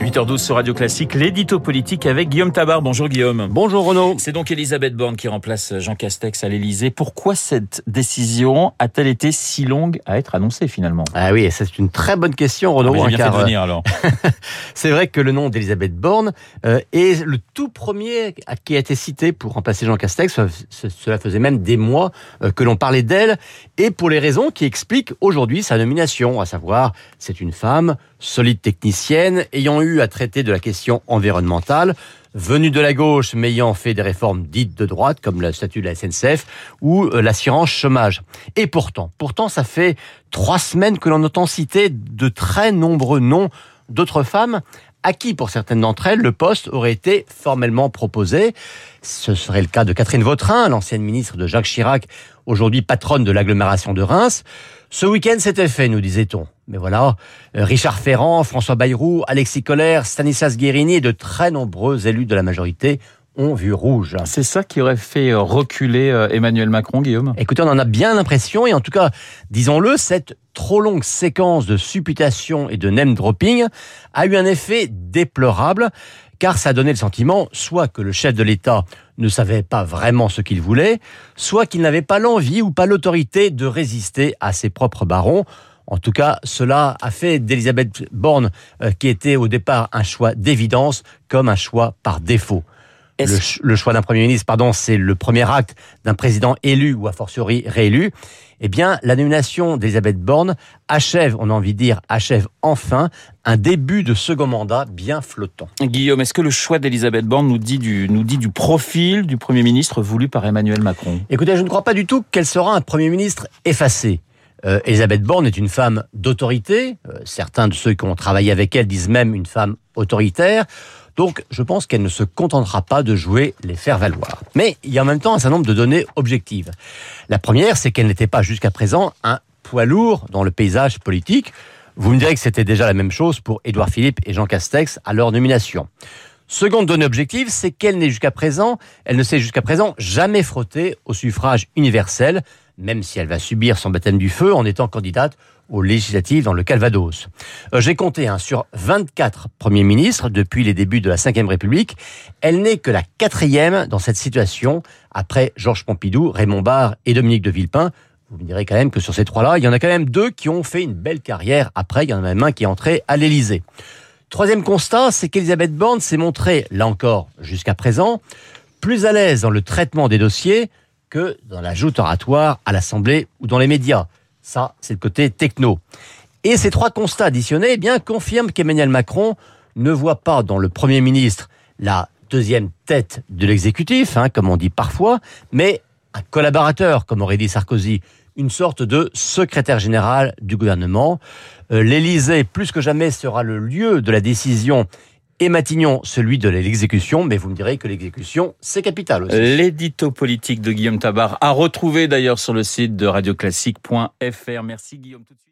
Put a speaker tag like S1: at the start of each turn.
S1: 8h12 sur Radio Classique, l'édito politique avec Guillaume Tabar. Bonjour Guillaume.
S2: Bonjour Renaud.
S1: C'est donc Elisabeth Borne qui remplace Jean Castex à l'Elysée. Pourquoi cette décision a-t-elle été si longue à être annoncée finalement?
S2: Ah oui, c'est une très bonne question Renaud.
S1: Ah, bien
S2: car,
S1: fait de venir alors.
S2: c'est vrai que le nom d'Elisabeth Borne euh, est le tout premier qui a été cité pour remplacer Jean Castex. Cela faisait même des mois euh, que l'on parlait d'elle et pour les raisons qui expliquent aujourd'hui sa nomination, à savoir c'est une femme solide technicienne ayant eu à traiter de la question environnementale, venue de la gauche mais ayant fait des réformes dites de droite comme le statut de la SNCF ou euh, l'assurance chômage. Et pourtant, pourtant ça fait trois semaines que l'on entend citer de très nombreux noms d'autres femmes à qui, pour certaines d'entre elles, le poste aurait été formellement proposé. Ce serait le cas de Catherine Vautrin, l'ancienne ministre de Jacques Chirac, aujourd'hui patronne de l'agglomération de Reims. Ce week-end, c'était fait, nous disait-on. Mais voilà, Richard Ferrand, François Bayrou, Alexis Collère, Stanislas Guérini et de très nombreux élus de la majorité ont vu rouge.
S1: C'est ça qui aurait fait euh, reculer euh, Emmanuel Macron, Guillaume?
S2: Écoutez, on en a bien l'impression, et en tout cas, disons-le, cette trop longue séquence de supputation et de name dropping a eu un effet déplorable, car ça donnait le sentiment soit que le chef de l'État ne savait pas vraiment ce qu'il voulait, soit qu'il n'avait pas l'envie ou pas l'autorité de résister à ses propres barons. En tout cas, cela a fait d'Elisabeth Borne, euh, qui était au départ un choix d'évidence, comme un choix par défaut. Le, le, choix d'un Premier ministre, pardon, c'est le premier acte d'un président élu ou a fortiori réélu. Eh bien, la nomination d'Elisabeth Borne achève, on a envie de dire, achève enfin un début de second mandat bien flottant.
S1: Guillaume, est-ce que le choix d'Elisabeth Borne nous dit, du, nous dit du profil du Premier ministre voulu par Emmanuel Macron?
S2: Écoutez, je ne crois pas du tout qu'elle sera un Premier ministre effacé. Euh, Elisabeth Borne est une femme d'autorité. Euh, certains de ceux qui ont travaillé avec elle disent même une femme autoritaire. Donc, je pense qu'elle ne se contentera pas de jouer les faire-valoir. Mais il y a en même temps un certain nombre de données objectives. La première, c'est qu'elle n'était pas jusqu'à présent un poids lourd dans le paysage politique. Vous me direz que c'était déjà la même chose pour Édouard Philippe et Jean Castex à leur nomination. Seconde donnée objective, c'est qu'elle n'est jusqu'à présent, elle ne s'est jusqu'à présent jamais frottée au suffrage universel, même si elle va subir son baptême du feu en étant candidate aux législatives dans le Calvados. Euh, J'ai compté hein, sur 24 premiers ministres depuis les débuts de la Ve République. Elle n'est que la quatrième dans cette situation, après Georges Pompidou, Raymond Barre et Dominique de Villepin. Vous me direz quand même que sur ces trois-là, il y en a quand même deux qui ont fait une belle carrière après. Il y en a même un qui est entré à l'Élysée. Troisième constat, c'est qu'Elisabeth Borne s'est montrée, là encore, jusqu'à présent, plus à l'aise dans le traitement des dossiers que dans la joute oratoire à l'Assemblée ou dans les médias. Ça, c'est le côté techno. Et ces trois constats additionnés eh bien, confirment qu'Emmanuel Macron ne voit pas dans le Premier ministre la deuxième tête de l'exécutif, hein, comme on dit parfois, mais un collaborateur, comme aurait dit Sarkozy, une sorte de secrétaire général du gouvernement. Euh, L'Élysée, plus que jamais, sera le lieu de la décision et Matignon, celui de l'exécution, mais vous me direz que l'exécution, c'est capital aussi.
S1: L'édito politique de Guillaume Tabar, à retrouver d'ailleurs sur le site de radioclassique.fr. Merci Guillaume. Tout de suite.